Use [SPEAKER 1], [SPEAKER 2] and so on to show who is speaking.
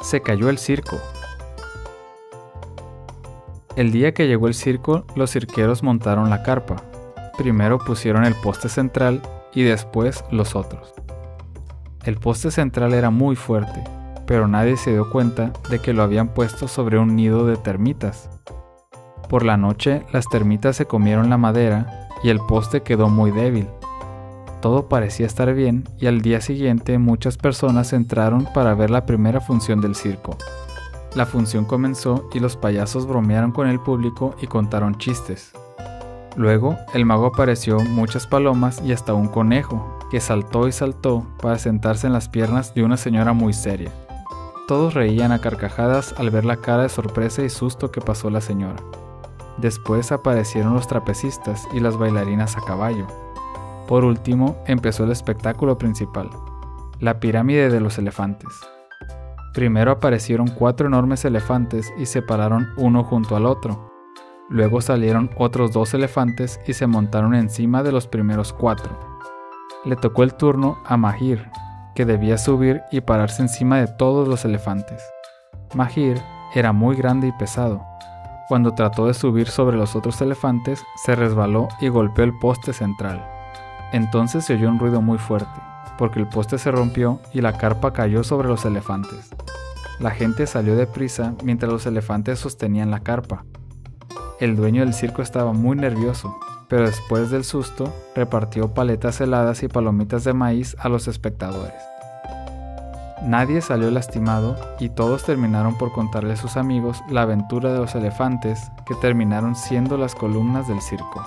[SPEAKER 1] Se cayó el circo. El día que llegó el circo, los cirqueros montaron la carpa. Primero pusieron el poste central y después los otros. El poste central era muy fuerte, pero nadie se dio cuenta de que lo habían puesto sobre un nido de termitas. Por la noche las termitas se comieron la madera y el poste quedó muy débil. Todo parecía estar bien y al día siguiente muchas personas entraron para ver la primera función del circo. La función comenzó y los payasos bromearon con el público y contaron chistes. Luego, el mago apareció muchas palomas y hasta un conejo, que saltó y saltó para sentarse en las piernas de una señora muy seria. Todos reían a carcajadas al ver la cara de sorpresa y susto que pasó la señora. Después aparecieron los trapecistas y las bailarinas a caballo, por último, empezó el espectáculo principal, la pirámide de los elefantes. Primero aparecieron cuatro enormes elefantes y se pararon uno junto al otro. Luego salieron otros dos elefantes y se montaron encima de los primeros cuatro. Le tocó el turno a Mahir, que debía subir y pararse encima de todos los elefantes. Mahir era muy grande y pesado. Cuando trató de subir sobre los otros elefantes, se resbaló y golpeó el poste central. Entonces se oyó un ruido muy fuerte, porque el poste se rompió y la carpa cayó sobre los elefantes. La gente salió deprisa mientras los elefantes sostenían la carpa. El dueño del circo estaba muy nervioso, pero después del susto repartió paletas heladas y palomitas de maíz a los espectadores. Nadie salió lastimado y todos terminaron por contarle a sus amigos la aventura de los elefantes que terminaron siendo las columnas del circo.